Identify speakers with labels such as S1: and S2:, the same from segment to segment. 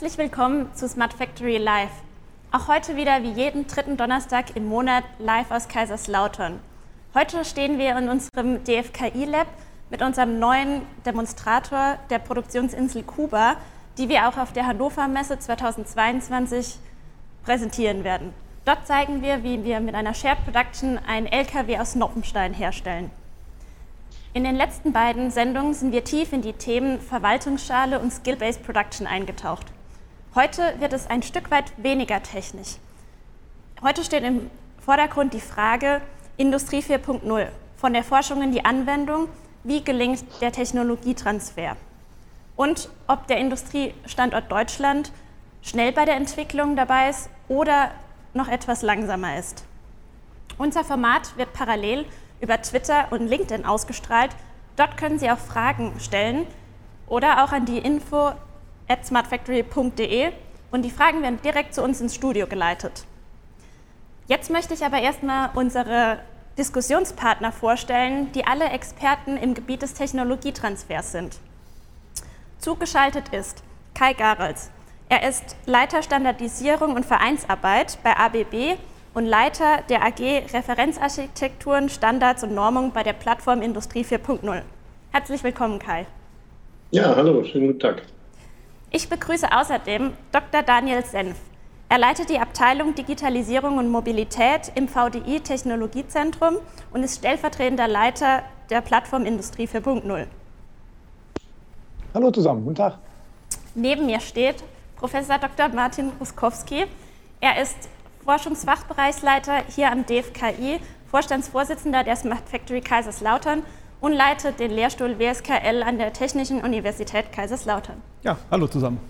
S1: Herzlich willkommen zu Smart Factory Live. Auch heute wieder wie jeden dritten Donnerstag im Monat live aus Kaiserslautern. Heute stehen wir in unserem DFKI Lab mit unserem neuen Demonstrator der Produktionsinsel Kuba, die wir auch auf der Hannover Messe 2022 präsentieren werden. Dort zeigen wir, wie wir mit einer Shared Production ein LKW aus Noppenstein herstellen. In den letzten beiden Sendungen sind wir tief in die Themen Verwaltungsschale und Skill-Based Production eingetaucht. Heute wird es ein Stück weit weniger technisch. Heute steht im Vordergrund die Frage Industrie 4.0, von der Forschung in die Anwendung, wie gelingt der Technologietransfer und ob der Industriestandort Deutschland schnell bei der Entwicklung dabei ist oder noch etwas langsamer ist. Unser Format wird parallel über Twitter und LinkedIn ausgestrahlt. Dort können Sie auch Fragen stellen oder auch an die info at smartfactory.de und die Fragen werden direkt zu uns ins Studio geleitet. Jetzt möchte ich aber erstmal unsere Diskussionspartner vorstellen, die alle Experten im Gebiet des Technologietransfers sind. Zugeschaltet ist Kai Garels. Er ist Leiter Standardisierung und Vereinsarbeit bei ABB und Leiter der AG Referenzarchitekturen, Standards und Normung bei der Plattform Industrie 4.0. Herzlich willkommen, Kai.
S2: Ja, hallo, schönen guten Tag.
S1: Ich begrüße außerdem Dr. Daniel Senf. Er leitet die Abteilung Digitalisierung und Mobilität im VDI Technologiezentrum und ist stellvertretender Leiter der Plattform Industrie 4.0.
S3: Hallo zusammen, guten Tag.
S1: Neben mir steht Professor Dr. Martin Ruskowski. Er ist Forschungsfachbereichsleiter hier am DFKI, Vorstandsvorsitzender der Smart Factory Kaiserslautern und leitet den Lehrstuhl WSKL an der Technischen Universität Kaiserslautern.
S3: Ja, hallo zusammen.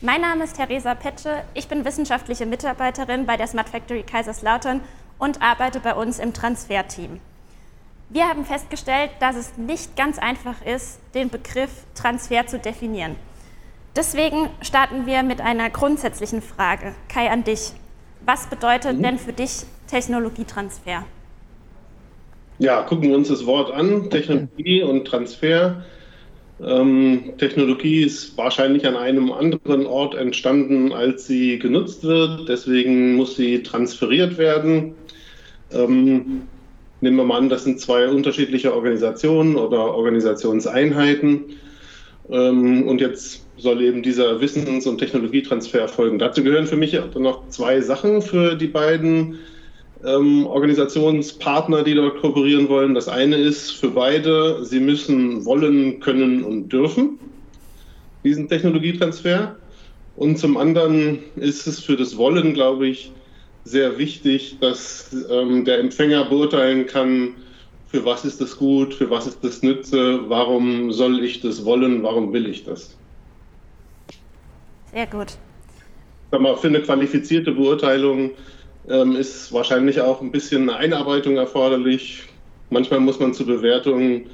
S1: Mein Name ist Theresa Petsche, ich bin wissenschaftliche Mitarbeiterin bei der Smart Factory Kaiserslautern und arbeite bei uns im Transferteam. Wir haben festgestellt, dass es nicht ganz einfach ist, den Begriff Transfer zu definieren. Deswegen starten wir mit einer grundsätzlichen Frage. Kai, an dich. Was bedeutet mhm. denn für dich Technologietransfer?
S2: Ja, gucken wir uns das Wort an, Technologie und Transfer. Ähm, Technologie ist wahrscheinlich an einem anderen Ort entstanden, als sie genutzt wird. Deswegen muss sie transferiert werden. Ähm, nehmen wir mal an, das sind zwei unterschiedliche Organisationen oder Organisationseinheiten. Ähm, und jetzt soll eben dieser Wissens- und Technologietransfer erfolgen. Dazu gehören für mich noch zwei Sachen für die beiden ähm, Organisationspartner, die dort kooperieren wollen. Das eine ist für beide, sie müssen wollen, können und dürfen diesen Technologietransfer. Und zum anderen ist es für das Wollen, glaube ich, sehr wichtig, dass ähm, der Empfänger beurteilen kann, für was ist das gut, für was ist das Nütze, warum soll ich das wollen, warum will ich das.
S1: Sehr gut.
S2: Sag mal, für eine qualifizierte Beurteilung ähm, ist wahrscheinlich auch ein bisschen eine Einarbeitung erforderlich. Manchmal muss man zur Bewertung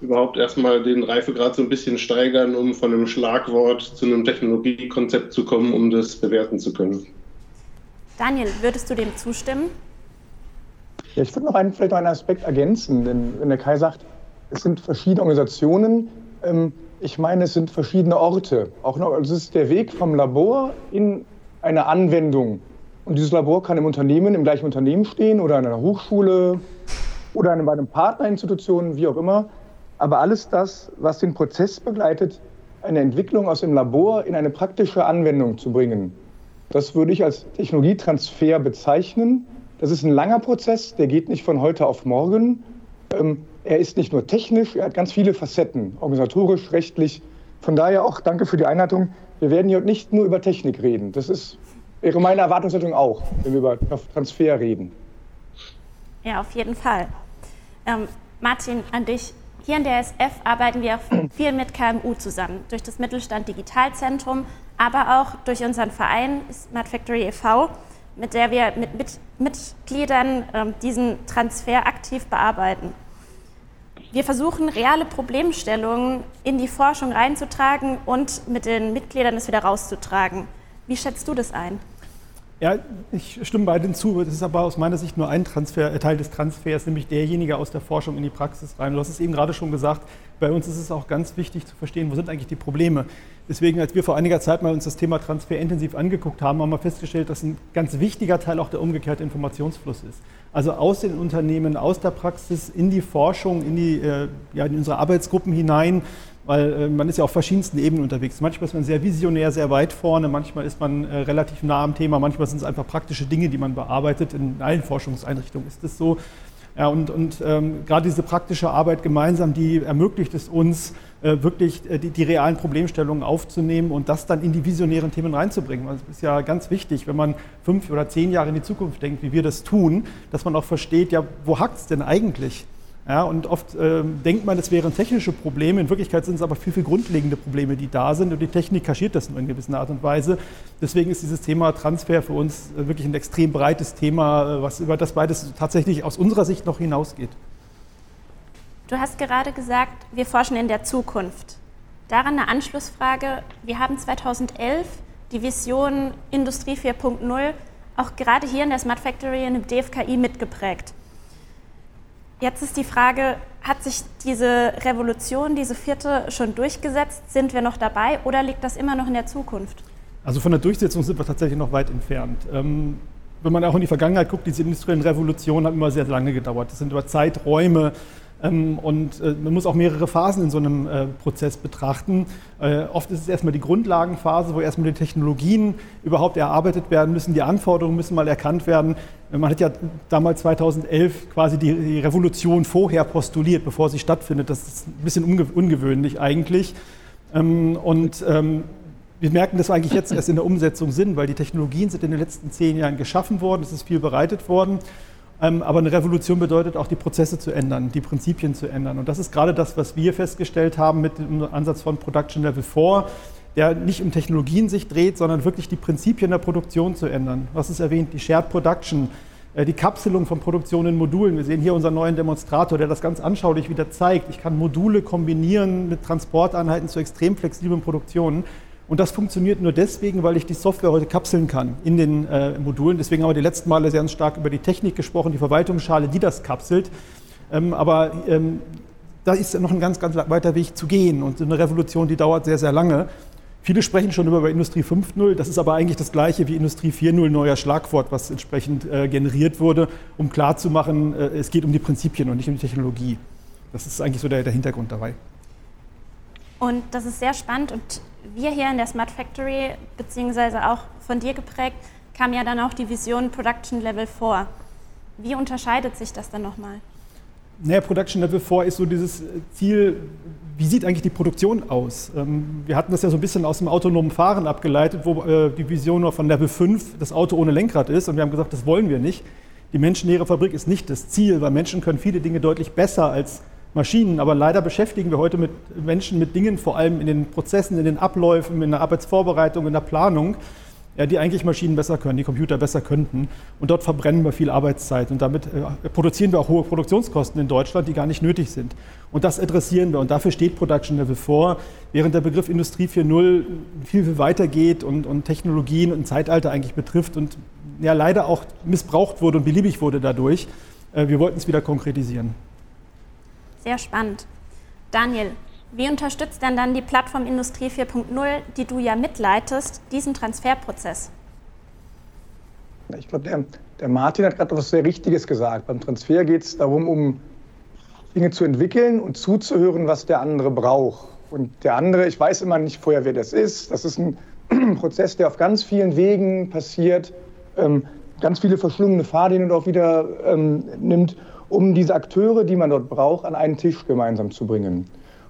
S2: überhaupt erstmal den Reifegrad so ein bisschen steigern, um von einem Schlagwort zu einem Technologiekonzept zu kommen, um das bewerten zu können.
S1: Daniel, würdest du dem zustimmen?
S3: Ja, ich würde noch einen, vielleicht noch einen Aspekt ergänzen, denn wenn der Kai sagt, es sind verschiedene Organisationen, ähm, ich meine, es sind verschiedene Orte. Auch noch, also es ist der Weg vom Labor in eine Anwendung. Und dieses Labor kann im Unternehmen, im gleichen Unternehmen stehen oder in einer Hochschule oder bei einem Partnerinstitution, wie auch immer. Aber alles das, was den Prozess begleitet, eine Entwicklung aus dem Labor in eine praktische Anwendung zu bringen, das würde ich als Technologietransfer bezeichnen. Das ist ein langer Prozess, der geht nicht von heute auf morgen. Ähm, er ist nicht nur technisch, er hat ganz viele Facetten, organisatorisch, rechtlich. Von daher auch danke für die Einleitung. Wir werden hier nicht nur über Technik reden. Das ist, wäre meine Erwartungshaltung auch, wenn wir über Transfer reden.
S1: Ja, auf jeden Fall. Ähm, Martin, an dich. Hier in der SF arbeiten wir auch viel mit KMU zusammen, durch das Mittelstand Digitalzentrum, aber auch durch unseren Verein Smart Factory e.V., mit der wir mit, mit Mitgliedern ähm, diesen Transfer aktiv bearbeiten. Wir versuchen, reale Problemstellungen in die Forschung reinzutragen und mit den Mitgliedern es wieder rauszutragen. Wie schätzt du das ein?
S4: Ja, ich stimme beiden zu. Das ist aber aus meiner Sicht nur ein Transfer, äh, Teil des Transfers, nämlich derjenige aus der Forschung in die Praxis rein. Du hast es eben gerade schon gesagt, bei uns ist es auch ganz wichtig zu verstehen, wo sind eigentlich die Probleme. Deswegen, als wir vor einiger Zeit mal uns das Thema Transfer intensiv angeguckt haben, haben wir festgestellt, dass ein ganz wichtiger Teil auch der umgekehrte Informationsfluss ist. Also aus den Unternehmen, aus der Praxis in die Forschung, in, die, äh, ja, in unsere Arbeitsgruppen hinein weil äh, man ist ja auf verschiedensten Ebenen unterwegs. Manchmal ist man sehr visionär, sehr weit vorne, manchmal ist man äh, relativ nah am Thema, manchmal sind es einfach praktische Dinge, die man bearbeitet. In allen Forschungseinrichtungen ist es so. Ja, und und ähm, gerade diese praktische Arbeit gemeinsam, die ermöglicht es uns, äh, wirklich äh, die, die, realen Problemstellungen aufzunehmen und das dann in die visionären Themen reinzubringen. Also es ist ja ganz wichtig, wenn man fünf oder zehn Jahre in die Zukunft denkt, wie wir das tun, dass man auch versteht, ja, wo hakt es denn eigentlich? Ja, und oft äh, denkt man, es wären technische Probleme. In Wirklichkeit sind es aber viel, viel grundlegende Probleme, die da sind. Und die Technik kaschiert das nur in gewisser Art und Weise. Deswegen ist dieses Thema Transfer für uns äh, wirklich ein extrem breites Thema, äh, was über das beides tatsächlich aus unserer Sicht noch hinausgeht.
S1: Du hast gerade gesagt, wir forschen in der Zukunft. Daran eine Anschlussfrage. Wir haben 2011 die Vision Industrie 4.0 auch gerade hier in der Smart Factory in dem DFKI mitgeprägt. Jetzt ist die Frage, hat sich diese Revolution, diese vierte schon durchgesetzt? Sind wir noch dabei oder liegt das immer noch in der Zukunft?
S4: Also von der Durchsetzung sind wir tatsächlich noch weit entfernt. Ähm, wenn man auch in die Vergangenheit guckt, diese industriellen Revolutionen haben immer sehr lange gedauert. Das sind über Zeiträume und äh, man muss auch mehrere Phasen in so einem äh, Prozess betrachten. Äh, oft ist es erstmal die Grundlagenphase, wo erstmal die Technologien überhaupt erarbeitet werden müssen, die Anforderungen müssen mal erkannt werden. Man hat ja damals 2011 quasi die, Revolution vorher postuliert, bevor sie stattfindet. Das ist ein bisschen ungewöhnlich eigentlich. Ähm, und ähm, wir merken das eigentlich jetzt erst in der Umsetzung Sinn, weil die Technologien sind in den letzten zehn Jahren geschaffen worden, es ist viel bereitet worden. Ähm, aber eine Revolution bedeutet auch, die Prozesse zu ändern, die Prinzipien zu ändern. Und das ist gerade das, was wir festgestellt haben mit dem Ansatz von Production Level 4, der nicht um Technologien sich dreht, sondern wirklich die Prinzipien der Produktion zu ändern. Was ist erwähnt? Die Shared Production, äh, die Kapselung von Produktion in Modulen. Wir sehen hier unseren neuen Demonstrator, der das ganz anschaulich wieder zeigt. Ich kann Module kombinieren mit Transporteinheiten zu extrem flexiblen Produktionen. Und das funktioniert nur deswegen, weil ich die Software heute kapseln kann in den äh, Modulen. Deswegen haben wir die letzten Male sehr stark über die Technik gesprochen, die Verwaltungsschale, die das kapselt. Ähm, aber ähm, da ist noch ein ganz, ganz weiter Weg zu gehen. Und eine Revolution, die dauert sehr, sehr lange. Viele sprechen schon über Industrie 5.0, das ist aber eigentlich das gleiche wie Industrie 4.0, neuer Schlagwort, was entsprechend äh, generiert wurde, um klarzumachen, äh, es geht um die Prinzipien und nicht um die Technologie. Das ist eigentlich so der, der Hintergrund dabei.
S1: Und das ist sehr spannend und wir hier in der Smart Factory, beziehungsweise auch von dir geprägt, kam ja dann auch die Vision Production Level 4. Wie unterscheidet sich das dann nochmal?
S4: Naja, Production Level 4 ist so dieses Ziel, wie sieht eigentlich die Produktion aus? Ähm, wir hatten das ja so ein bisschen aus dem autonomen Fahren abgeleitet, wo äh, die Vision nur von Level 5 das Auto ohne Lenkrad ist und wir haben gesagt, das wollen wir nicht. Die menschenleere Fabrik ist nicht das Ziel, weil Menschen können viele Dinge deutlich besser als Maschinen. Aber leider beschäftigen wir heute mit Menschen mit Dingen, vor allem in den Prozessen, in den Abläufen, in der Arbeitsvorbereitung, in der Planung, ja, die eigentlich Maschinen besser können, die Computer besser könnten. Und dort verbrennen wir viel Arbeitszeit. Und damit äh, produzieren wir auch hohe Produktionskosten in Deutschland, die gar nicht nötig sind. Und das adressieren wir. Und dafür steht Production Level 4, während der Begriff Industrie 4.0 viel, viel weiter geht und, und Technologien und Zeitalter eigentlich betrifft und ja, leider auch missbraucht wurde und beliebig wurde dadurch. Äh, wir wollten es wieder konkretisieren.
S1: Sehr spannend. Daniel, wie unterstützt denn dann die Plattform Industrie 4.0, die du ja mitleitest, diesen Transferprozess?
S3: Ich glaube, der, der, Martin hat gerade etwas sehr Richtiges gesagt. Beim Transfer geht es darum, um Dinge zu entwickeln und zuzuhören, was der andere braucht. Und der andere, ich weiß immer nicht vorher, wer das ist. Das ist ein Prozess, der auf ganz vielen Wegen passiert, ähm, ganz viele verschlungene Fahrlinien auch wieder ähm, nimmt um diese Akteure, die man dort braucht, an einen Tisch gemeinsam zu bringen.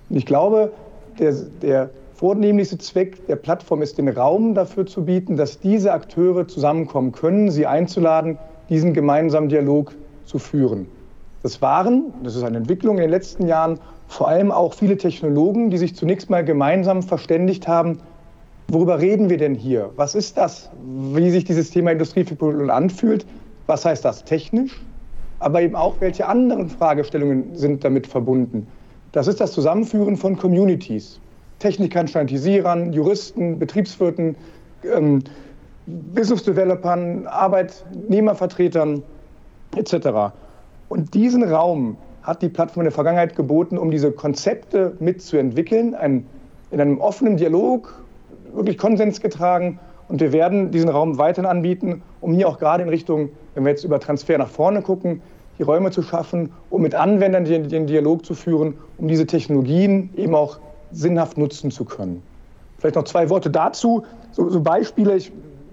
S3: Und ich glaube, der, der vornehmlichste Zweck der Plattform ist, den Raum dafür zu bieten, dass diese Akteure zusammenkommen können, sie einzuladen, diesen gemeinsamen Dialog zu führen. Das waren, das ist eine Entwicklung in den letzten Jahren, vor allem auch viele Technologen, die sich zunächst mal gemeinsam verständigt haben, worüber reden wir denn hier? Was ist das? Wie sich dieses Thema Industrie 4.0 anfühlt? Was heißt das technisch? Aber eben auch, welche anderen Fragestellungen sind damit verbunden. Das ist das Zusammenführen von Communities. Technikern, Standardisierern, Juristen, Betriebswirten, ähm, Business Developern, Arbeitnehmervertretern etc. Und diesen Raum hat die Plattform in der Vergangenheit geboten, um diese Konzepte mitzuentwickeln, ein, in einem offenen Dialog, wirklich Konsens getragen. Und wir werden diesen Raum weiterhin anbieten, um hier auch gerade in Richtung, wenn wir jetzt über Transfer nach vorne gucken, die Räume zu schaffen, um mit Anwendern den, den Dialog zu führen, um diese Technologien eben auch sinnhaft nutzen zu können. Vielleicht noch zwei Worte dazu. So, so Beispiele,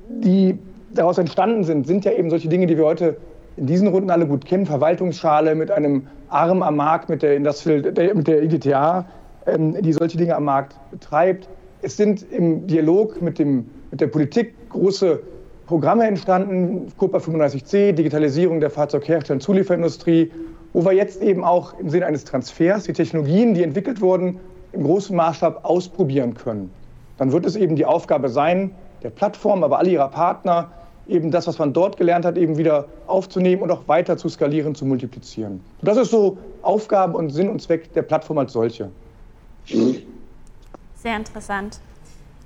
S3: die daraus entstanden sind, sind ja eben solche Dinge, die wir heute in diesen Runden alle gut kennen. Verwaltungsschale mit einem Arm am Markt, mit der, mit der IDTA, ähm, die solche Dinge am Markt betreibt. Es sind im Dialog mit, dem, mit der Politik große Programme entstanden, COPA 35c, Digitalisierung der Fahrzeughersteller und Zulieferindustrie, wo wir jetzt eben auch im Sinne eines Transfers die Technologien, die entwickelt wurden, im großen Maßstab ausprobieren können. Dann wird es eben die Aufgabe sein, der Plattform, aber alle ihrer Partner, eben das, was man dort gelernt hat, eben wieder aufzunehmen und auch weiter zu skalieren, zu multiplizieren. Das ist so Aufgabe und Sinn und Zweck der Plattform als solche.
S1: Sehr interessant.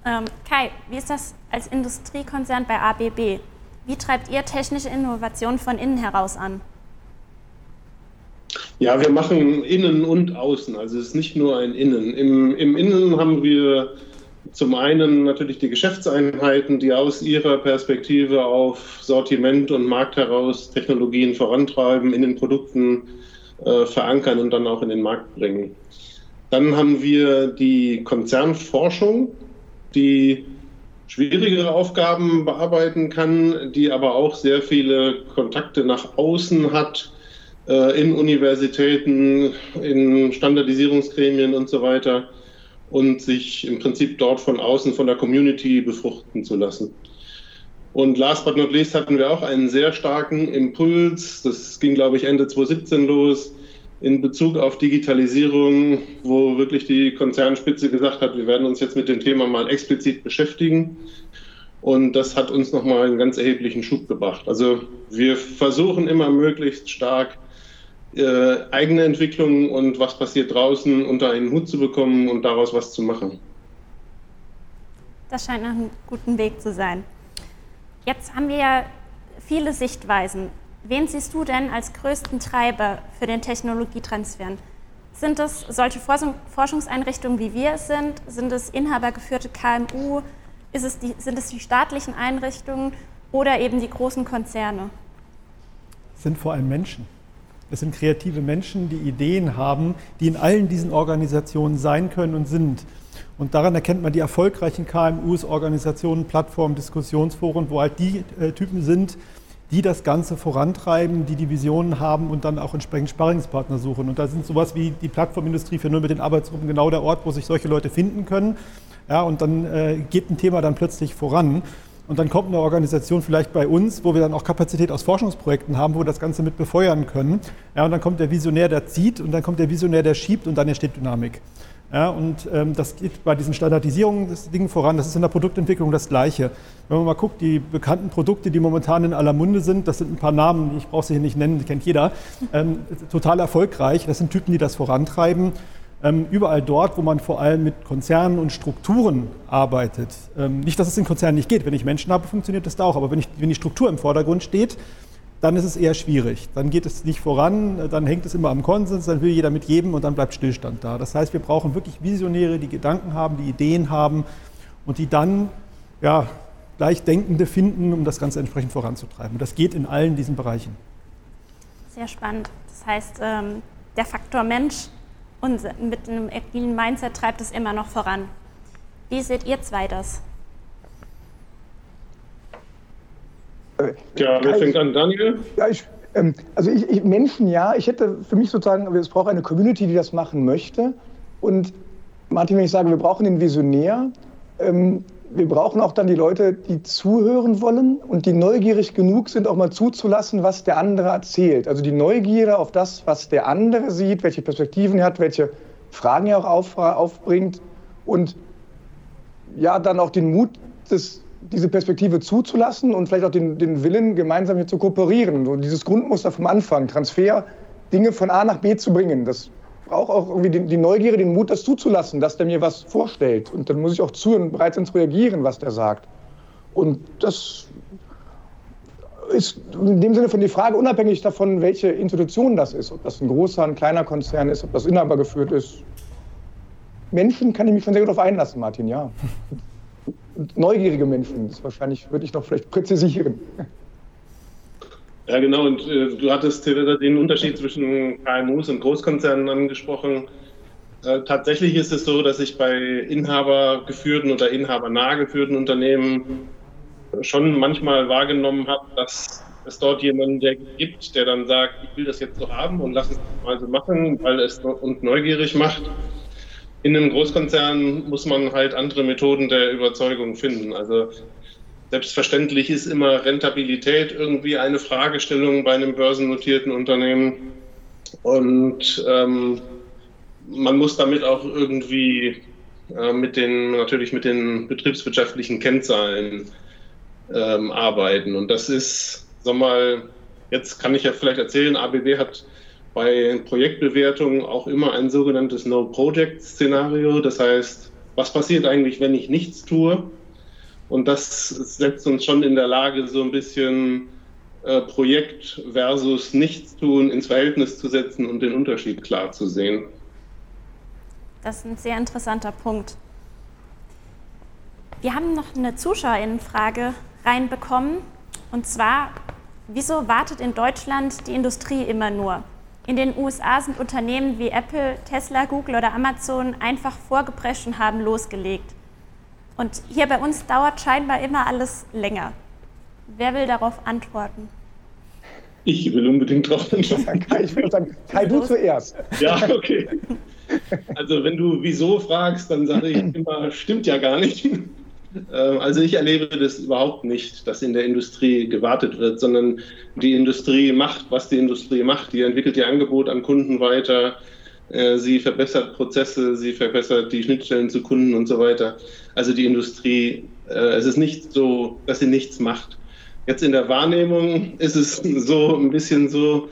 S1: Ähm, Kai, wie ist das als Industriekonzern bei ABB? Wie treibt ihr technische Innovation von innen heraus an?
S2: Ja, wir machen innen und außen. Also es ist nicht nur ein Innen. Im, im Innen haben wir zum einen natürlich die Geschäftseinheiten, die aus ihrer Perspektive auf Sortiment und Markt heraus Technologien vorantreiben, in den Produkten äh, verankern und dann auch in den Markt bringen. Dann haben wir die Konzernforschung, die schwierigere Aufgaben bearbeiten kann, die aber auch sehr viele Kontakte nach außen hat, äh, in Universitäten, in Standardisierungsgremien und so weiter und sich im Prinzip dort von außen von der Community befruchten zu lassen. Und last but not least hatten wir auch einen sehr starken Impuls, das ging glaube ich Ende 2017 los, in Bezug auf Digitalisierung, wo wirklich die Konzernspitze gesagt hat, wir werden uns jetzt mit dem Thema mal explizit beschäftigen. Und das hat uns nochmal einen ganz erheblichen Schub gebracht. Also wir versuchen immer möglichst stark äh, eigene Entwicklung und was passiert draußen unter einen Hut zu bekommen und daraus was zu machen.
S1: Das scheint nach einem guten Weg zu sein. Jetzt haben wir ja viele Sichtweisen. Wen siehst du denn als größten Treiber für den Technologietransfer? Sind es solche Forschungseinrichtungen, wie wir es sind? Sind es inhabergeführte KMU? Es die, sind es die staatlichen Einrichtungen oder eben die großen Konzerne?
S4: Es sind vor allem Menschen. Es sind kreative Menschen, die Ideen haben, die in allen diesen Organisationen sein können und sind. Und daran erkennt man die erfolgreichen KMUs, Organisationen, Plattformen, Diskussionsforen, wo halt die äh, Typen sind, die das Ganze vorantreiben, die die Visionen haben und dann auch entsprechend Sparringspartner suchen. Und da sind sowas wie die Plattformindustrie für Null mit den Arbeitsgruppen genau der Ort, wo sich solche Leute finden können. Ja, und dann äh, geht ein Thema dann plötzlich voran. Und dann kommt eine Organisation vielleicht bei uns, wo wir dann auch Kapazität aus Forschungsprojekten haben, wo wir das Ganze mit befeuern können. Ja, und dann kommt der Visionär, der zieht und dann kommt der Visionär, der schiebt und dann entsteht Dynamik. Ja, und ähm, das geht bei diesen Standardisierungen des Dingen voran. Das ist in der Produktentwicklung das Gleiche. Wenn man mal guckt, die bekannten Produkte, die momentan in aller Munde sind, das sind ein paar Namen, ich brauche sie hier nicht nennen, die kennt jeder, ähm, total erfolgreich. Das sind Typen, die das vorantreiben. Ähm, überall dort, wo man vor allem mit Konzernen und Strukturen arbeitet. Ähm, nicht, dass es in Konzernen nicht geht. Wenn ich Menschen habe, funktioniert das da auch. Aber wenn, ich, wenn die Struktur im Vordergrund steht, dann ist es eher schwierig. Dann geht es nicht voran, dann hängt es immer am Konsens, dann will jeder mit jedem und dann bleibt Stillstand da. Das heißt, wir brauchen wirklich Visionäre, die Gedanken haben, die Ideen haben und die dann ja, Gleichdenkende finden, um das Ganze entsprechend voranzutreiben. Und das geht in allen diesen Bereichen.
S1: Sehr spannend. Das heißt, ähm, der Faktor Mensch mit einem agilen Mindset treibt es immer noch voran. Wie seht ihr zwei das?
S2: Ja, wer fängt an? Daniel?
S3: Ja, ich, ähm, also ich, ich, Menschen ja. Ich hätte für mich sozusagen, es braucht eine Community, die das machen möchte. Und Martin, wenn ich sage, wir brauchen den Visionär, ähm, wir brauchen auch dann die Leute, die zuhören wollen und die neugierig genug sind, auch mal zuzulassen, was der andere erzählt. Also die Neugierde auf das, was der andere sieht, welche Perspektiven er hat, welche Fragen er auch auf, aufbringt und ja, dann auch den Mut, das diese Perspektive zuzulassen und vielleicht auch den, den Willen, gemeinsam hier zu kooperieren. So dieses Grundmuster vom Anfang, Transfer, Dinge von A nach B zu bringen. Das braucht auch irgendwie die, die Neugierde, den Mut, das zuzulassen, dass der mir was vorstellt. Und dann muss ich auch zuhören, bereit sein zu reagieren, was der sagt. Und das ist in dem Sinne von die Frage unabhängig davon, welche Institution das ist, ob das ein großer, ein kleiner Konzern ist, ob das Inhaber geführt ist. Menschen kann ich mich schon sehr gut darauf einlassen, Martin, ja. Neugierige Menschen, das wahrscheinlich würde ich noch vielleicht präzisieren.
S2: Ja, genau. Und äh, du hattest den Unterschied zwischen KMUs und Großkonzernen angesprochen. Äh, tatsächlich ist es so, dass ich bei inhabergeführten oder inhabernah geführten Unternehmen schon manchmal wahrgenommen habe, dass es dort jemanden der gibt, der dann sagt, ich will das jetzt so haben und lass es mal so machen, weil es uns neugierig macht. In einem Großkonzern muss man halt andere Methoden der Überzeugung finden. Also selbstverständlich ist immer Rentabilität irgendwie eine Fragestellung bei einem börsennotierten Unternehmen. Und ähm, man muss damit auch irgendwie äh, mit den, natürlich mit den betriebswirtschaftlichen Kennzahlen ähm, arbeiten. Und das ist, sag mal, jetzt kann ich ja vielleicht erzählen, ABW hat bei Projektbewertungen auch immer ein sogenanntes No-Project-Szenario. Das heißt, was passiert eigentlich, wenn ich nichts tue? Und das setzt uns schon in der Lage, so ein bisschen äh, Projekt versus Nichtstun ins Verhältnis zu setzen und den Unterschied klar zu sehen.
S1: Das ist ein sehr interessanter Punkt. Wir haben noch eine Zuschauerinnenfrage reinbekommen. Und zwar, wieso wartet in Deutschland die Industrie immer nur? In den USA sind Unternehmen wie Apple, Tesla, Google oder Amazon einfach vorgeprescht und haben losgelegt. Und hier bei uns dauert scheinbar immer alles länger. Wer will darauf antworten?
S2: Ich will unbedingt darauf antworten.
S3: Kai, ich würde sagen, Kai, du zuerst.
S2: Ja, okay. Also wenn du wieso fragst, dann sage ich immer, stimmt ja gar nicht. Ähm, also ich erlebe das überhaupt nicht, dass in der Industrie gewartet wird, sondern die Industrie macht, was die Industrie macht. Die entwickelt ihr Angebot an Kunden weiter, äh, sie verbessert Prozesse, sie verbessert die Schnittstellen zu Kunden und so weiter. Also die Industrie, äh, es ist nicht so, dass sie nichts macht. Jetzt in der Wahrnehmung ist es so ein bisschen so,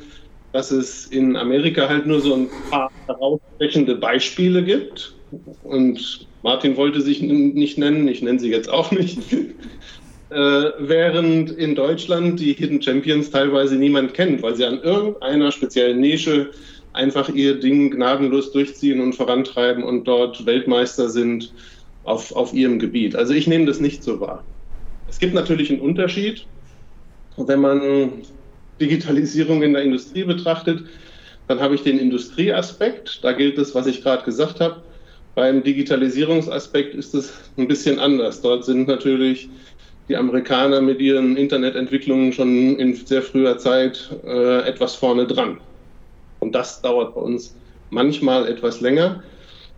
S2: dass es in Amerika halt nur so ein paar herausstechende Beispiele gibt. Und Martin wollte sich nicht nennen, ich nenne sie jetzt auch nicht. Äh, während in Deutschland die Hidden Champions teilweise niemand kennt, weil sie an irgendeiner speziellen Nische einfach ihr Ding gnadenlos durchziehen und vorantreiben und dort Weltmeister sind auf, auf ihrem Gebiet. Also ich nehme das nicht so wahr. Es gibt natürlich einen Unterschied, wenn man Digitalisierung in der Industrie betrachtet, dann habe ich den Industrieaspekt. Da gilt es, was ich gerade gesagt habe. Beim Digitalisierungsaspekt ist es ein bisschen anders. Dort sind natürlich die Amerikaner mit ihren Internetentwicklungen schon in sehr früher Zeit äh, etwas vorne dran. Und das dauert bei uns manchmal etwas länger.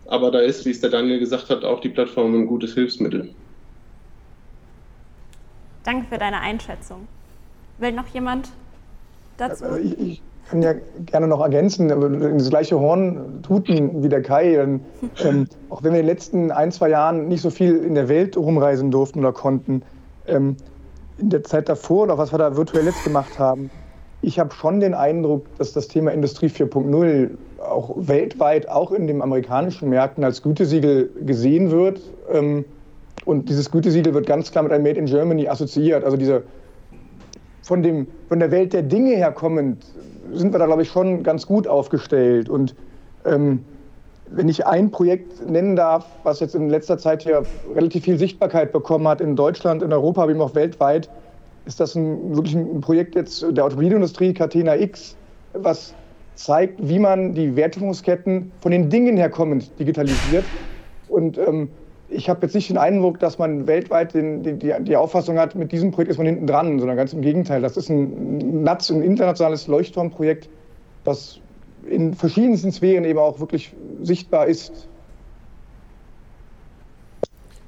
S2: Aber da ist, wie es der Daniel gesagt hat, auch die Plattform ein gutes Hilfsmittel.
S1: Danke für deine Einschätzung. Will noch jemand dazu?
S3: Also ich, ich kann ja gerne noch ergänzen, das gleiche Horn tuten wie der Kai. Denn, ähm, auch wenn wir in den letzten ein, zwei Jahren nicht so viel in der Welt rumreisen durften oder konnten, ähm, in der Zeit davor oder was wir da virtuell jetzt gemacht haben, ich habe schon den Eindruck, dass das Thema Industrie 4.0 auch weltweit, auch in den amerikanischen Märkten als Gütesiegel gesehen wird. Ähm, und dieses Gütesiegel wird ganz klar mit einem Made in Germany assoziiert. Also diese von, dem, von der Welt der Dinge herkommend sind wir da, glaube ich, schon ganz gut aufgestellt. Und ähm, wenn ich ein Projekt nennen darf, was jetzt in letzter Zeit hier relativ viel Sichtbarkeit bekommen hat, in Deutschland, in Europa, eben auch weltweit, ist das ein, wirklich ein Projekt jetzt der Automobilindustrie, Catena X, was zeigt, wie man die Wertschöpfungsketten von den Dingen herkommend digitalisiert. Und ähm, ich habe jetzt nicht den Eindruck, dass man weltweit den, die, die, Auffassung hat, mit diesem Projekt ist man hinten dran, sondern ganz im Gegenteil. Das ist ein, ein internationales Leuchtturmprojekt, das in verschiedensten Sphären eben auch wirklich sichtbar ist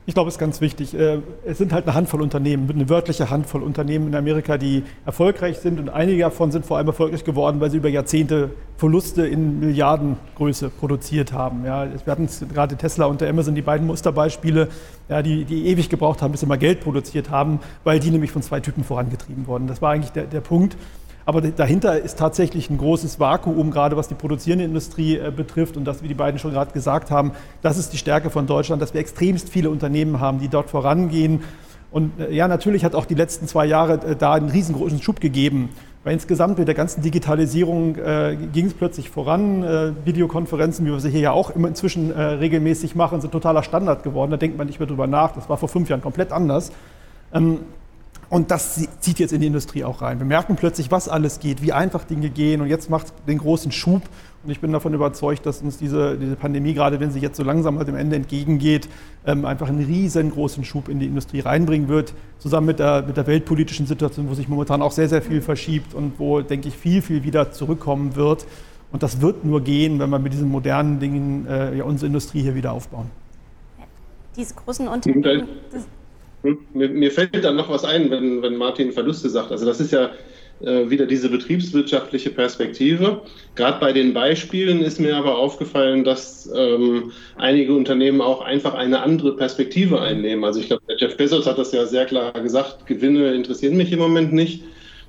S4: ich glaube, es ist ganz wichtig. Äh, es sind halt eine Handvoll Unternehmen, eine wörtliche Handvoll Unternehmen in Amerika, die erfolgreich sind. Und einige davon sind vor allem erfolgreich geworden, weil sie über Jahrzehnte Verluste in Milliardengröße produziert haben. Ja, wir hatten gerade Tesla und der Amazon, die beiden Musterbeispiele, ja, die, die ewig gebraucht haben, bis sie mal Geld produziert haben, weil die nämlich von zwei Typen vorangetrieben wurden. Das war eigentlich der, der Punkt. Aber dahinter ist tatsächlich ein großes Vakuum, gerade was die produzierende Industrie äh, betrifft. Und das, wie die beiden schon gerade gesagt haben, das ist die Stärke von Deutschland, dass wir extremst viele Unternehmen haben, die dort vorangehen. Und äh, ja, natürlich hat auch die letzten zwei Jahre äh, da einen riesengroßen Schub gegeben. Weil insgesamt mit der ganzen Digitalisierung äh, ging es plötzlich voran. Äh, Videokonferenzen, wie wir sie hier ja auch immer inzwischen äh, regelmäßig machen, sind totaler Standard geworden. Da denkt man nicht mehr drüber nach. Das war vor fünf Jahren komplett anders. Ähm, und das zieht jetzt in die Industrie auch rein. Wir merken plötzlich, was alles geht, wie einfach Dinge gehen. Und jetzt macht es den großen Schub. Und ich bin davon überzeugt, dass uns diese, diese Pandemie, gerade wenn sie jetzt so langsam dem Ende entgegengeht, ähm, einfach einen riesengroßen Schub in die Industrie reinbringen wird. Zusammen mit der, mit der weltpolitischen Situation, wo sich momentan auch sehr, sehr viel verschiebt und wo, denke ich, viel, viel wieder zurückkommen wird. Und das wird nur gehen, wenn wir mit diesen modernen Dingen äh, ja, unsere Industrie hier wieder aufbauen.
S1: Diese großen Unternehmen.
S2: Hm? Mir, mir, fällt dann noch was ein, wenn, wenn Martin Verluste sagt. Also das ist ja äh, wieder diese betriebswirtschaftliche Perspektive. Gerade bei den Beispielen ist mir aber aufgefallen, dass ähm, einige Unternehmen auch einfach eine andere Perspektive einnehmen. Also ich glaube, Jeff Bezos hat das ja sehr klar gesagt, Gewinne interessieren mich im Moment nicht.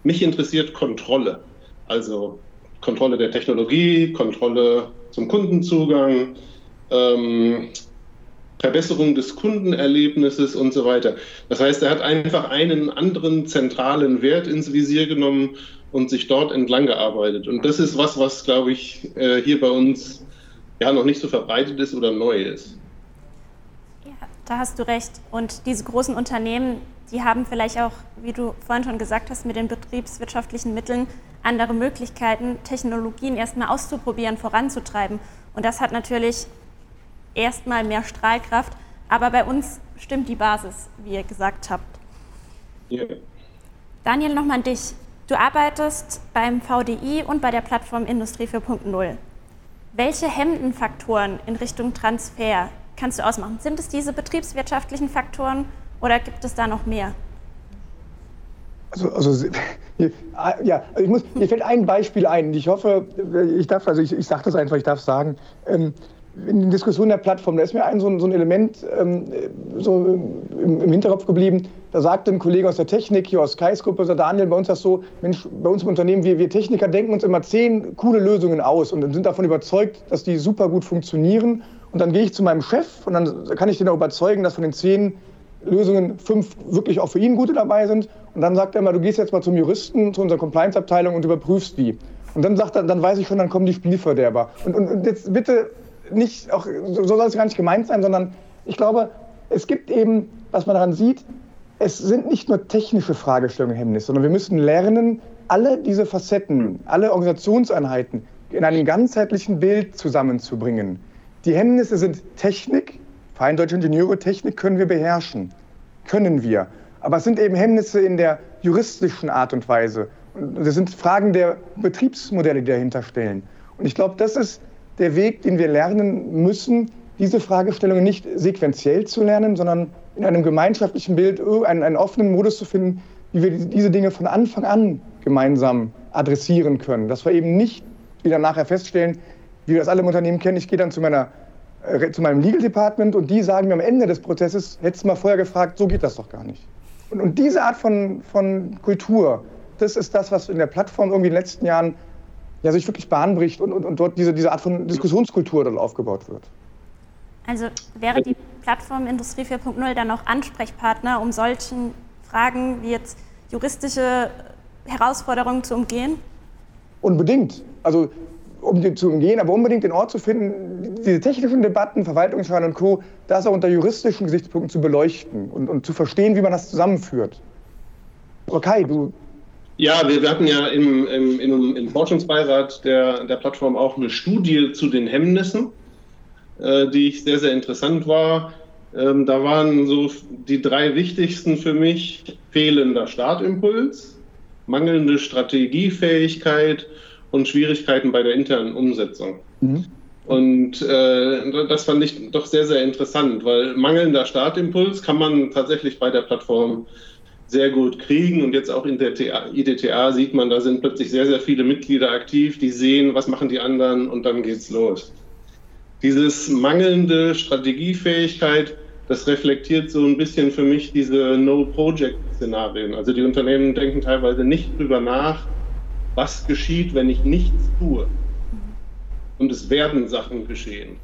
S2: Mich interessiert Kontrolle. Also Kontrolle der Technologie, Kontrolle zum Kundenzugang, ähm, Verbesserung des Kundenerlebnisses und so weiter. Das heißt, er hat einfach einen anderen zentralen Wert ins Visier genommen und sich dort entlang gearbeitet. Und das ist was, was, glaube ich, äh, hier bei uns ja noch nicht so verbreitet ist oder neu ist.
S1: Ja, da hast du recht. Und diese großen Unternehmen, die haben vielleicht auch, wie du vorhin schon gesagt hast, mit den betriebswirtschaftlichen Mitteln andere Möglichkeiten, Technologien erstmal auszuprobieren, voranzutreiben. Und das hat natürlich erstmal mehr Strahlkraft. Aber bei uns stimmt die Basis, wie ihr gesagt habt. Ja. Daniel, nochmal an dich. Du arbeitest beim VDI und bei der Plattform Industrie 4.0. Welche hemmenden Faktoren in Richtung Transfer kannst du ausmachen? Sind es diese betriebswirtschaftlichen Faktoren oder gibt es da noch mehr?
S3: Also, also ja, ich muss, mir fällt ein Beispiel ein. Ich hoffe, ich darf, also ich, ich sage das einfach, ich darf sagen. Ähm, in den Diskussionen der Plattform, da ist mir ein so ein, so ein Element ähm, so im, im, Hinterkopf geblieben. Da sagte ein Kollege aus der Technik, hier aus Skyscope, sagt Daniel, bei uns das so, Mensch, bei uns im Unternehmen, wir, wir Techniker denken uns immer zehn coole Lösungen aus und sind davon überzeugt, dass die super gut funktionieren. Und dann gehe ich zu meinem Chef und dann kann ich den auch überzeugen, dass von den zehn Lösungen fünf wirklich auch für ihn gute dabei sind. Und dann sagt er immer, du gehst jetzt mal zum Juristen, zu unserer Compliance-Abteilung und überprüfst die. Und dann sagt er, dann weiß ich schon, dann kommen die Spielverderber. Und, und, und jetzt bitte nicht, auch, so soll es gar nicht gemeint sein, sondern ich glaube, es gibt eben, was man daran sieht, es sind nicht nur technische Fragestellungen Hemmnis, sondern wir müssen lernen, alle diese Facetten, alle Organisationseinheiten in einem ganzheitlichen Bild zusammenzubringen. Die Hemmnisse sind Technik, Verein Deutsche Ingenieure, Technik können wir beherrschen, können wir. Aber es sind eben Hemmnisse in der juristischen Art und Weise. Das sind Fragen der Betriebsmodelle, die dahinter stellen. Und ich glaube, das ist der Weg, den wir lernen müssen, diese Fragestellungen nicht sequenziell zu lernen, sondern in einem gemeinschaftlichen Bild einen, einen offenen Modus zu finden, wie wir diese Dinge von Anfang an gemeinsam adressieren können. Dass wir eben nicht wieder nachher feststellen, wie wir das alle im Unternehmen kennen, ich gehe dann zu, meiner, äh, zu meinem Legal Department und die sagen mir am Ende des Prozesses, hättest du mal vorher gefragt, so geht das doch gar nicht. Und, und diese Art von, von Kultur, das ist das, was in der Plattform irgendwie in den letzten Jahren ja, sich wirklich Bahn bricht und, und, und dort diese, diese Art von Diskussionskultur dann aufgebaut wird.
S1: Also wäre die Plattform Industrie 4.0 dann auch Ansprechpartner, um solchen Fragen wie jetzt juristische Herausforderungen zu umgehen?
S3: Unbedingt. Also um die zu umgehen, aber unbedingt den Ort zu finden, diese technischen Debatten, Verwaltungsschein und Co., das auch unter juristischen Gesichtspunkten zu beleuchten und, und zu verstehen, wie man das zusammenführt. Okay, du
S2: ja, wir, wir hatten ja im, im, im, im Forschungsbeirat der, der Plattform auch eine Studie zu den Hemmnissen, äh, die ich sehr, sehr interessant war. Ähm, da waren so die drei wichtigsten für mich fehlender Startimpuls, mangelnde Strategiefähigkeit und Schwierigkeiten bei der internen Umsetzung. Mhm. Und äh, das fand ich doch sehr, sehr interessant, weil mangelnder Startimpuls kann man tatsächlich bei der Plattform sehr gut kriegen. Und jetzt auch in der IDTA sieht man, da sind plötzlich sehr, sehr viele Mitglieder aktiv, die sehen, was machen die anderen und dann geht's los. Dieses mangelnde Strategiefähigkeit, das reflektiert so ein bisschen für mich diese No-Project-Szenarien. Also die Unternehmen denken teilweise nicht drüber nach, was geschieht, wenn ich nichts tue. Und es werden Sachen geschehen.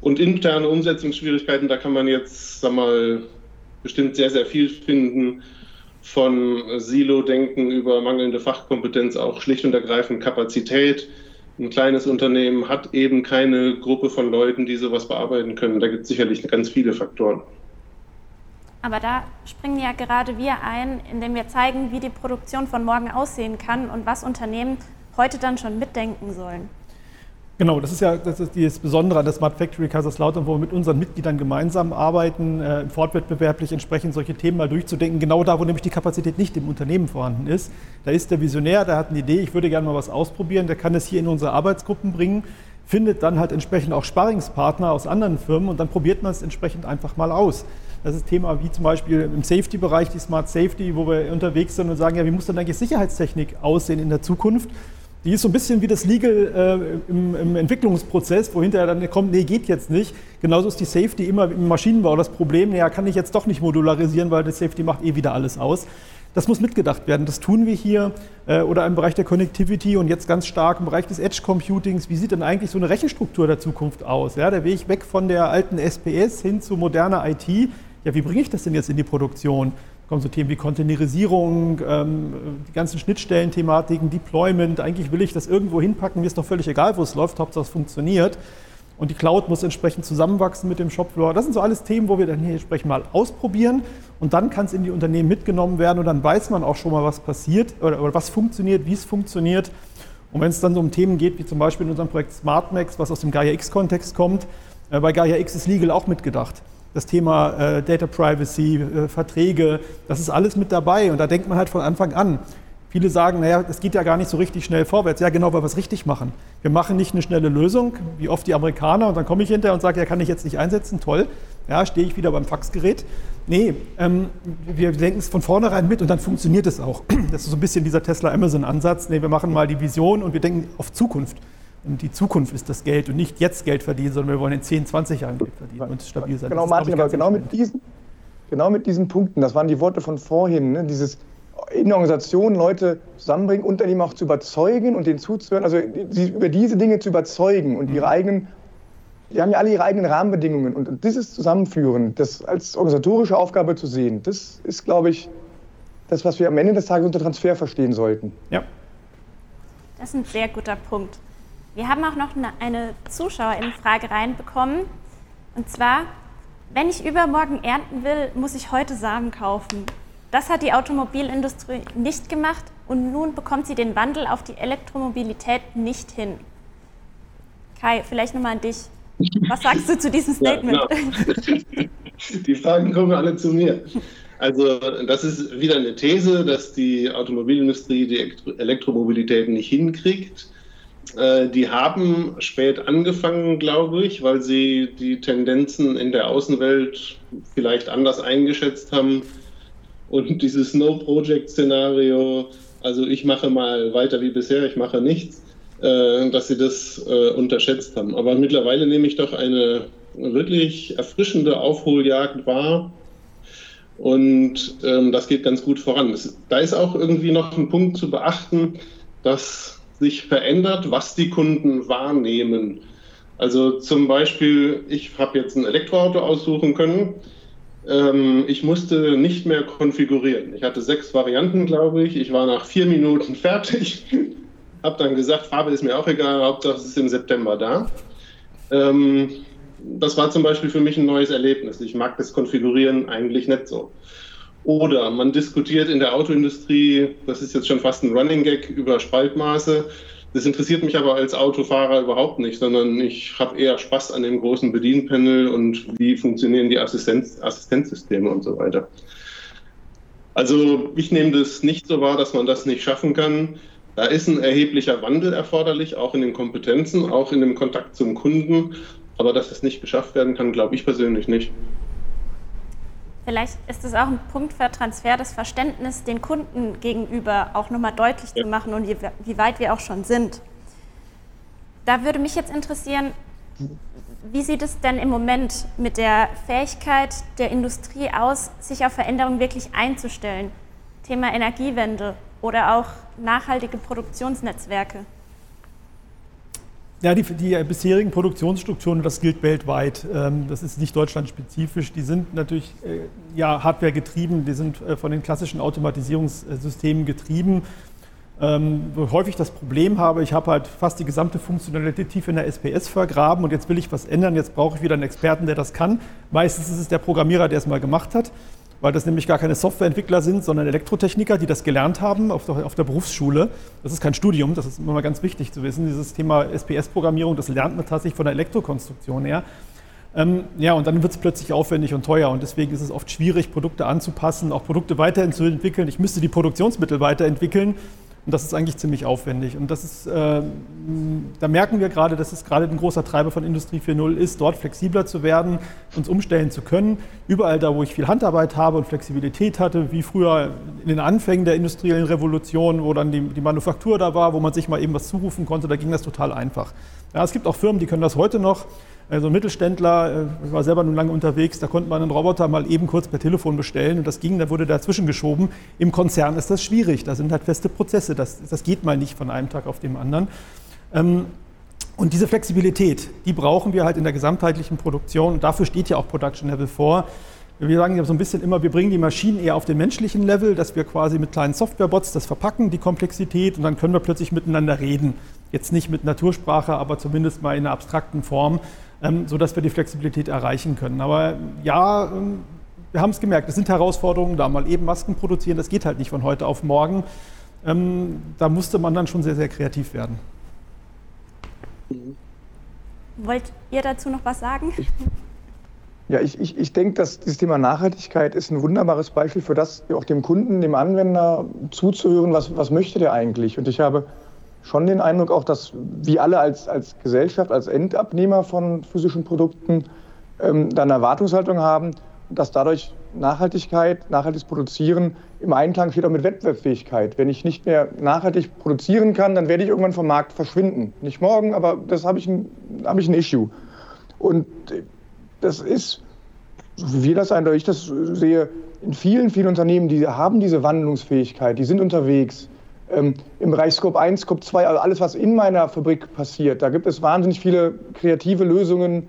S2: Und interne Umsetzungsschwierigkeiten, da kann man jetzt, sag mal, bestimmt sehr, sehr viel finden von Silo-Denken über mangelnde Fachkompetenz, auch schlicht und ergreifend Kapazität. Ein kleines Unternehmen hat eben keine Gruppe von Leuten, die sowas bearbeiten können. Da gibt es sicherlich ganz viele Faktoren.
S1: Aber da springen ja gerade wir ein, indem wir zeigen, wie die Produktion von morgen aussehen kann und was Unternehmen heute dann schon mitdenken sollen.
S4: Genau, das ist ja das, ist das Besondere an der Smart Factory Kaiserslautern, wo wir mit unseren Mitgliedern gemeinsam arbeiten, äh, fortwettbewerblich entsprechend solche Themen mal durchzudenken. Genau da, wo nämlich die Kapazität nicht im Unternehmen vorhanden ist. Da ist der Visionär, der hat eine Idee, ich würde gerne mal was ausprobieren, der kann es hier in unsere Arbeitsgruppen bringen, findet dann halt entsprechend auch Sparringspartner aus anderen Firmen und dann probiert man es entsprechend einfach mal aus. Das ist Thema wie zum Beispiel im Safety-Bereich, die Smart Safety, wo wir unterwegs sind und sagen, ja, wie muss dann eigentlich Sicherheitstechnik aussehen in der Zukunft? Die ist so ein bisschen wie das Legal äh, im, im, Entwicklungsprozess, wo hinterher dann kommt, nee, geht jetzt nicht. Genauso ist die Safety immer im Maschinenbau das Problem, ja, kann ich jetzt doch nicht modularisieren, weil die Safety macht eh wieder alles aus. Das muss mitgedacht werden. Das tun wir hier äh, oder im Bereich der Connectivity und jetzt ganz stark im Bereich des Edge Computings. Wie sieht denn eigentlich so eine Rechenstruktur der Zukunft aus? Ja, der Weg weg von der alten SPS hin zu moderner IT. Ja, wie bringe ich das denn jetzt in die Produktion? Kommen so Themen wie Containerisierung, ähm, die ganzen Schnittstellenthematiken, Deployment. Eigentlich will ich das irgendwo hinpacken, mir ist doch völlig egal, wo es läuft, Hauptsache es funktioniert. Und die Cloud muss entsprechend zusammenwachsen mit dem Shopfloor. Das sind so alles Themen, wo wir dann hier entsprechend mal ausprobieren und dann kann es in die Unternehmen mitgenommen werden und dann weiß man auch schon mal, was passiert oder, oder was funktioniert, wie es funktioniert. Und wenn es dann so um Themen geht, wie zum Beispiel in unserem Projekt SmartMax, was aus dem Gaia X-Kontext kommt, äh, bei Gaia X ist Legal auch mitgedacht das Thema äh, Data Privacy, äh, Verträge, das ist alles mit dabei. Und da denkt man halt von Anfang an. Viele sagen, naja, es geht ja gar nicht so richtig schnell vorwärts. Ja, genau, weil wir es richtig machen. Wir machen nicht eine schnelle Lösung, wie oft die Amerikaner, und dann komme ich hinterher und sage, ja, kann ich jetzt nicht einsetzen, toll. Ja, stehe ich wieder beim Faxgerät. Nee, ähm, wir denken es von vornherein mit und dann funktioniert es auch. Das ist so ein bisschen dieser Tesla-Amazon-Ansatz. Nee, wir machen mal die Vision und wir denken auf Zukunft. Und die Zukunft ist das Geld und nicht jetzt Geld verdienen, sondern wir wollen in 10, 20 Jahren Geld verdienen und stabil sein.
S3: Genau, Martin, aber genau mit, diesen, genau mit diesen Punkten, das waren die Worte von vorhin, ne? dieses in der Organisation Leute zusammenbringen, Unternehmen auch zu überzeugen und denen zuzuhören, also sie über diese Dinge zu überzeugen und ihre mhm. eigenen, die haben ja alle ihre eigenen Rahmenbedingungen und dieses Zusammenführen, das als organisatorische Aufgabe zu sehen, das ist, glaube ich, das, was wir am Ende des Tages unter Transfer verstehen sollten.
S1: Ja. Das ist ein sehr guter Punkt. Wir haben auch noch eine, Zuschauerinnenfrage reinbekommen. Und zwar, wenn ich übermorgen ernten will, muss ich heute Samen kaufen. Das hat die Automobilindustrie nicht gemacht und nun bekommt sie den Wandel auf die Elektromobilität nicht hin. Kai, vielleicht nochmal an dich. Was sagst du zu diesem Statement? Ja,
S2: genau. Die Fragen kommen alle zu mir. Also das ist wieder eine These, dass die Automobilindustrie die Elektromobilität nicht hinkriegt. Äh, die haben spät angefangen, glaube ich, weil sie die Tendenzen in der Außenwelt vielleicht anders eingeschätzt haben. Und dieses No-Project-Szenario, also ich mache mal weiter wie bisher, ich mache nichts, äh, dass sie das äh, unterschätzt haben. Aber mittlerweile nehme ich doch eine wirklich erfrischende Aufholjagd wahr. Und ähm, das geht ganz gut voran. da ist auch irgendwie noch ein Punkt zu beachten, dass sich verändert, was die Kunden wahrnehmen. Also zum Beispiel, ich habe jetzt ein Elektroauto aussuchen können. Ähm, ich musste nicht mehr konfigurieren. Ich hatte sechs Varianten, glaube ich. Ich war nach vier Minuten fertig. habe dann gesagt, Farbe ist mir auch egal, Hauptsache es ist im September da. Ähm, das war zum Beispiel für mich ein neues Erlebnis. Ich mag das Konfigurieren eigentlich nicht so. Oder man diskutiert in der Autoindustrie, das ist jetzt schon fast ein Running Gag, über Spaltmaße. Das interessiert mich aber als Autofahrer überhaupt nicht, sondern ich habe eher Spaß an dem großen Bedienpanel und wie funktionieren die Assistenz Assistenzsysteme und so weiter. Also ich nehme das nicht so wahr, dass man das nicht schaffen kann. Da ist ein erheblicher Wandel erforderlich, auch in den Kompetenzen, auch in dem Kontakt zum Kunden. Aber dass es nicht geschafft werden kann, glaube ich persönlich nicht.
S1: Vielleicht ist es auch ein Punkt für Transfer, das Verständnis den Kunden gegenüber auch nochmal deutlich ja. zu machen und wie, wie weit wir auch schon sind. Da würde mich jetzt interessieren, wie sieht es denn im Moment mit der Fähigkeit der Industrie aus, sich auf Veränderungen wirklich einzustellen? Thema Energiewende oder auch nachhaltige Produktionsnetzwerke.
S4: Ja, die, die bisherigen Produktionsstrukturen, das gilt weltweit, ähm, das ist nicht deutschlandspezifisch, die sind natürlich äh, ja, Hardware getrieben, die sind äh, von den klassischen Automatisierungssystemen getrieben. Ähm, wo ich häufig das Problem habe, ich habe halt fast die gesamte Funktionalität tief in der SPS vergraben und jetzt will ich was ändern, jetzt brauche ich wieder einen Experten, der das kann. Meistens ist es der Programmierer, der es mal gemacht hat weil das nämlich gar keine Softwareentwickler sind, sondern Elektrotechniker, die das gelernt haben auf der, auf der Berufsschule. Das ist kein Studium, das ist immer mal ganz wichtig zu wissen. Dieses Thema SPS-Programmierung, das lernt man tatsächlich von der Elektrokonstruktion her. Ähm, ja, und dann wird es plötzlich aufwendig und teuer und deswegen ist es oft schwierig, Produkte anzupassen, auch Produkte weiterzuentwickeln. Ich müsste die Produktionsmittel weiterentwickeln und das ist eigentlich ziemlich aufwendig. Und das ist, äh, da merken wir gerade, dass es gerade ein großer Treiber von Industrie 4.0 ist, dort flexibler zu werden, uns umstellen zu können. Überall da, wo ich viel Handarbeit habe und Flexibilität hatte, wie früher in den Anfängen der industriellen Revolution, wo dann die, die Manufaktur da war, wo man sich mal eben was zurufen konnte, da ging das total einfach. Ja, es gibt auch Firmen, die können das heute noch. Also Mittelständler, äh, ich war selber nun lange unterwegs, da konnte man einen Roboter mal eben kurz per Telefon bestellen und das ging, dann wurde dazwischen geschoben. Im Konzern ist das schwierig, da sind halt feste Prozesse, das, das geht mal nicht von einem Tag auf den anderen. Ähm, und diese Flexibilität, die brauchen wir halt in der gesamtheitlichen Produktion und dafür steht ja auch Production Level vor. Wir sagen ja so ein bisschen immer, wir bringen die Maschinen eher auf den menschlichen Level, dass wir quasi mit kleinen Softwarebots das verpacken, die Komplexität, und dann können wir plötzlich miteinander reden. Jetzt nicht mit Natursprache, aber zumindest mal in einer abstrakten Form ähm, sodass wir die Flexibilität erreichen können. Aber ja, ähm, wir haben es gemerkt, es sind Herausforderungen da. Mal eben Masken produzieren, das geht halt nicht von heute auf morgen. Ähm, da musste man dann schon sehr, sehr kreativ werden.
S1: Wollt ihr dazu noch was sagen?
S3: Ja, ich, ich, ich denke, dass dieses Thema Nachhaltigkeit ist ein wunderbares Beispiel für das, auch dem Kunden, dem Anwender zuzuhören, was, was möchte der eigentlich. Und ich habe schon den Eindruck auch, dass wir alle als, als Gesellschaft, als Endabnehmer von physischen Produkten ähm, dann eine Erwartungshaltung haben, dass dadurch Nachhaltigkeit, nachhaltiges Produzieren im Einklang steht auch mit Wettbewerbsfähigkeit. Wenn ich nicht mehr nachhaltig produzieren kann, dann werde ich irgendwann vom Markt verschwinden. Nicht morgen, aber das habe ich, ein, hab ich ein Issue. Und das ist, so wie wir das ich das sehe, in vielen, vielen Unternehmen, die haben diese Wandlungsfähigkeit, die sind unterwegs ähm, im Bereich Scope 1, Scope 2, also alles, was in meiner Fabrik passiert, da gibt es wahnsinnig viele kreative Lösungen,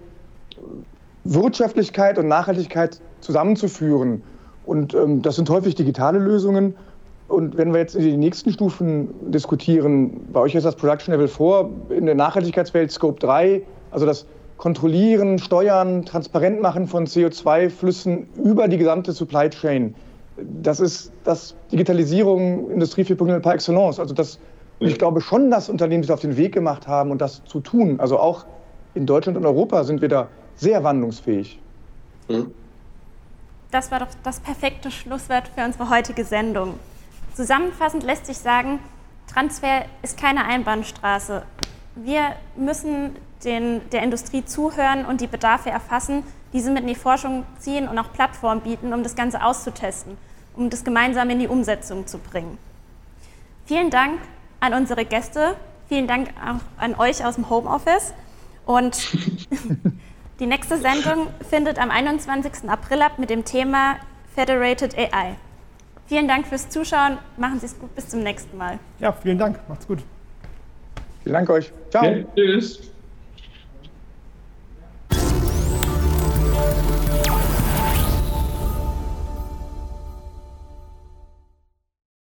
S3: Wirtschaftlichkeit und Nachhaltigkeit zusammenzuführen. Und ähm, das sind häufig digitale Lösungen. Und wenn wir jetzt in die nächsten Stufen diskutieren, bei euch ist das Production Level 4, in der Nachhaltigkeitswelt Scope 3, also das Kontrollieren, Steuern, Transparent machen von CO2-Flüssen über die gesamte Supply Chain das ist das Digitalisierung Industrie 4.0 par excellence. Also das, ich glaube schon, dass Unternehmen sich auf den Weg gemacht haben und das zu tun. Also auch in Deutschland und Europa sind wir da sehr wandlungsfähig.
S1: Mhm. Das war doch das perfekte Schlusswort für unsere heutige Sendung. Zusammenfassend lässt sich sagen, Transfer ist keine Einbahnstraße. Wir müssen den, der Industrie zuhören und die Bedarfe erfassen, diese mit in die Forschung ziehen und auch Plattformen bieten, um das Ganze auszutesten, um das gemeinsam in die Umsetzung zu bringen. Vielen Dank an unsere Gäste, vielen Dank auch an euch aus dem Homeoffice und die nächste Sendung findet am 21. April ab mit dem Thema Federated AI. Vielen Dank fürs Zuschauen, machen Sie es gut, bis zum nächsten Mal.
S4: Ja, vielen Dank, macht's gut.
S3: Vielen Dank euch. Ciao. Ja, tschüss.